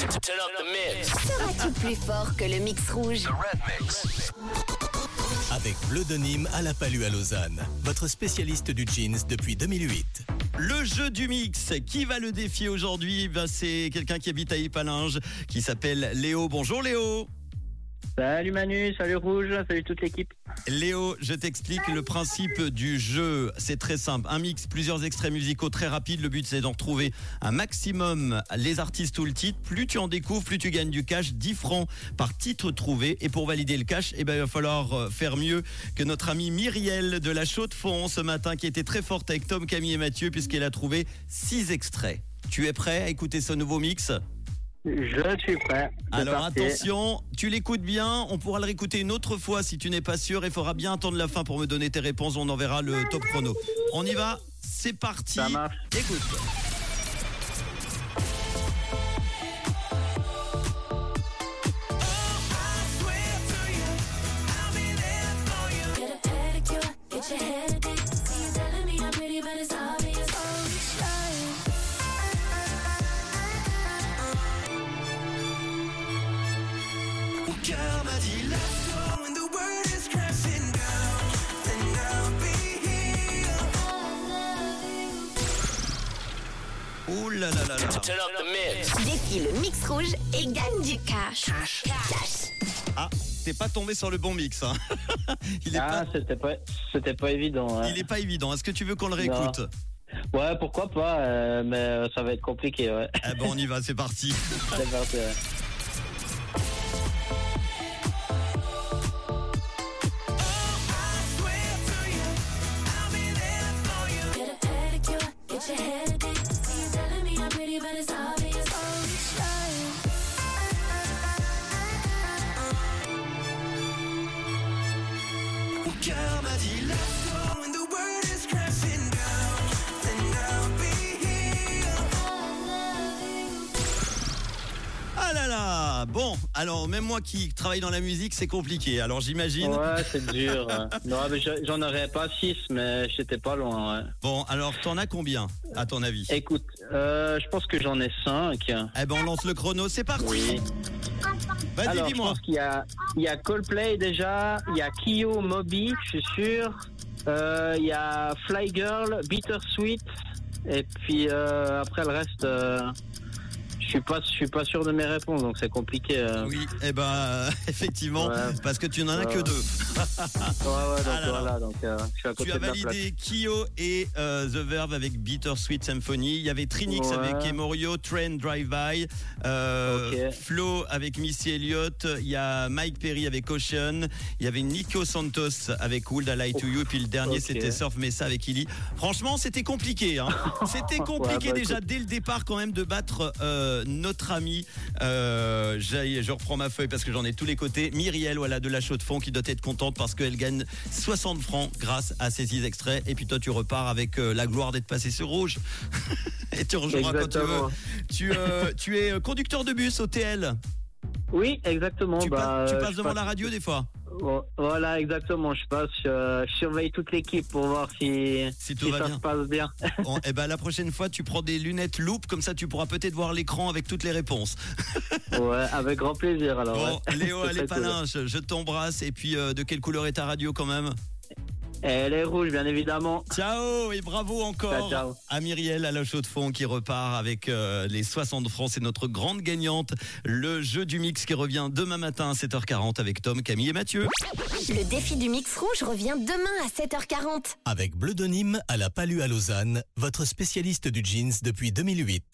Seras-tu plus fort que le mix rouge? Avec Bleu de Nîmes à la Palue à Lausanne, votre spécialiste du jeans depuis 2008. Le jeu du mix, qui va le défier aujourd'hui? Ben, C'est quelqu'un qui habite à Ipalinge, qui s'appelle Léo. Bonjour Léo Salut Manu, salut Rouge, salut toute l'équipe. Léo, je t'explique le principe du jeu. C'est très simple. Un mix, plusieurs extraits musicaux très rapides. Le but, c'est d'en retrouver un maximum les artistes ou le titre. Plus tu en découvres, plus tu gagnes du cash. 10 francs par titre trouvé. Et pour valider le cash, eh ben, il va falloir euh, faire mieux que notre amie Myriel de la Chaux de Fonds ce matin, qui était très forte avec Tom, Camille et Mathieu, puisqu'elle a trouvé 6 extraits. Tu es prêt à écouter ce nouveau mix? Je suis prêt. Alors attention, tu l'écoutes bien, on pourra le réécouter une autre fois si tu n'es pas sûr et faudra bien attendre la fin pour me donner tes réponses, on enverra le top chrono. On y va, c'est parti. Ça marche. Écoute. Ouh là là là là. Défie le mix rouge et gagne du cash. Cash. Ah, t'es pas tombé sur le bon mix. hein. Il est Ah, pas, c'était pas, c'était pas évident. ouais. il est pas évident. Est-ce que tu veux qu'on le réécoute? Ouais, pourquoi pas, euh, mais ça va être compliqué, ouais. Eh ben on y va, c'est parti. C'est parti, ouais. Ah là là. Bon, alors même moi qui travaille dans la musique, c'est compliqué. Alors j'imagine. Ouais, c'est dur. ouais. Non, mais je- j'en aurais pas six, mais j'étais pas loin, ouais. Bon, alors t'en as combien à ton avis? Écoute, euh, je pense que j'en ai cinq. Eh ben on lance le chrono, c'est parti. Oui. Vas-y, dis-moi. il y a Coldplay déjà, il y a Kyo, Moby, je suis sûr. Euh, Il y a Fly Girl, Bittersweet, et puis euh, après le reste, euh, suis pas, je suis pas sûr de mes réponses, donc c'est compliqué. euh. Oui, eh ben effectivement, Ouais. parce que tu n'en as que deux. Ouais, ouais, donc Ah là là. voilà, donc euh, je suis à côté Tu as de validé Kyo et euh, The Verve avec Bittersweet Symphony. Il y avait Trinix Ouais. avec Emorio, Train Drive By, euh. Flo avec Missy Elliott. Il y a Mike Perry avec Ocean. Il y avait Nico Santos avec Would I Lie to You. Et puis le dernier, c'était Surf Mesa avec Illy. Franchement, c'était compliqué. Hein. C'était compliqué bah, déjà écoute. dès le départ quand même de battre euh, notre ami. Euh, je reprends ma feuille parce que j'en ai tous les côtés. Myriel, voilà, de la chaux de fond qui doit être contente parce qu'elle gagne 60 francs grâce à ces six extraits. Et puis toi, tu repars avec euh, la gloire d'être passé sur rouge. Et tu rejoindras quand tu veux. Exactement. Tu, euh, tu es euh, conducteur de bus au TL. Oui, exactement. tu, bah, passes, tu passes je devant la radio des fois. Vo- Voilà, exactement. Je passe, je, je surveille toute l'équipe pour voir si, Si tout va ça bien. se passe bien. Bon, et ben la prochaine fois, tu prends des lunettes loupe, comme ça tu pourras peut-être voir l'écran avec toutes les réponses. ouais, avec grand plaisir. Alors, Bon, ouais. Léo, allez, cool. Palinge, je t'embrasse. Et puis, euh, de quelle couleur est ta radio quand même? Elle est rouge, bien évidemment. Ciao et bravo encore Ciao, ciao. à Myriel à la chaux de fond qui repart avec euh, les 60 francs. C'est notre grande gagnante. Le jeu du mix qui revient demain matin à 7h40 avec Tom, Camille et Mathieu. Le défi du mix rouge revient demain à 7h40. Avec Bleu de Nîmes à la Palue à Lausanne, votre spécialiste du jeans depuis 2008.